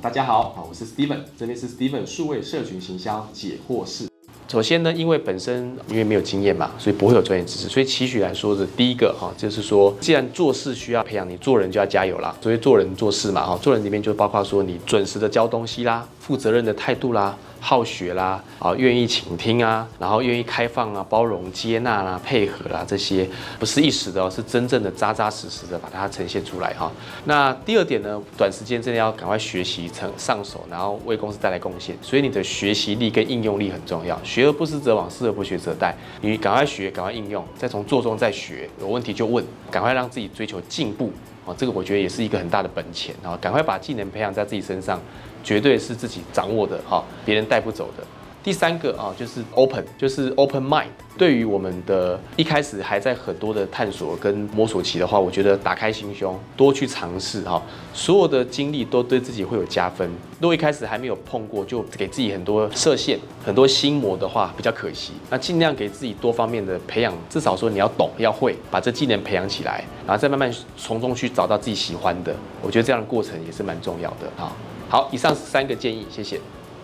大家好，啊，我是 Steven，这边是 Steven 数位社群行销解惑室。首先呢，因为本身因为没有经验嘛，所以不会有专业知识，所以期许来说是第一个哈，就是说，既然做事需要培养，你做人就要加油啦。所以做人做事嘛，哈，做人里面就包括说你准时的交东西啦，负责任的态度啦。好学啦，啊，愿意倾听啊，然后愿意开放啊，包容、接纳啦，配合啦，这些不是一时的哦，是真正的扎扎实实的把它呈现出来哈。那第二点呢，短时间真的要赶快学习成上手，然后为公司带来贡献。所以你的学习力跟应用力很重要。学而不思则罔，思而不学则殆。你赶快学，赶快应用，再从做中再学，有问题就问，赶快让自己追求进步。哦，这个我觉得也是一个很大的本钱啊！赶快把技能培养在自己身上，绝对是自己掌握的哈，别人带不走的。第三个啊，就是 open，就是 open mind。对于我们的一开始还在很多的探索跟摸索期的话，我觉得打开心胸，多去尝试哈，所有的经历都对自己会有加分。如果一开始还没有碰过，就给自己很多设限、很多心魔的话，比较可惜。那尽量给自己多方面的培养，至少说你要懂、要会，把这技能培养起来，然后再慢慢从中去找到自己喜欢的。我觉得这样的过程也是蛮重要的哈。好，以上三个建议，谢谢。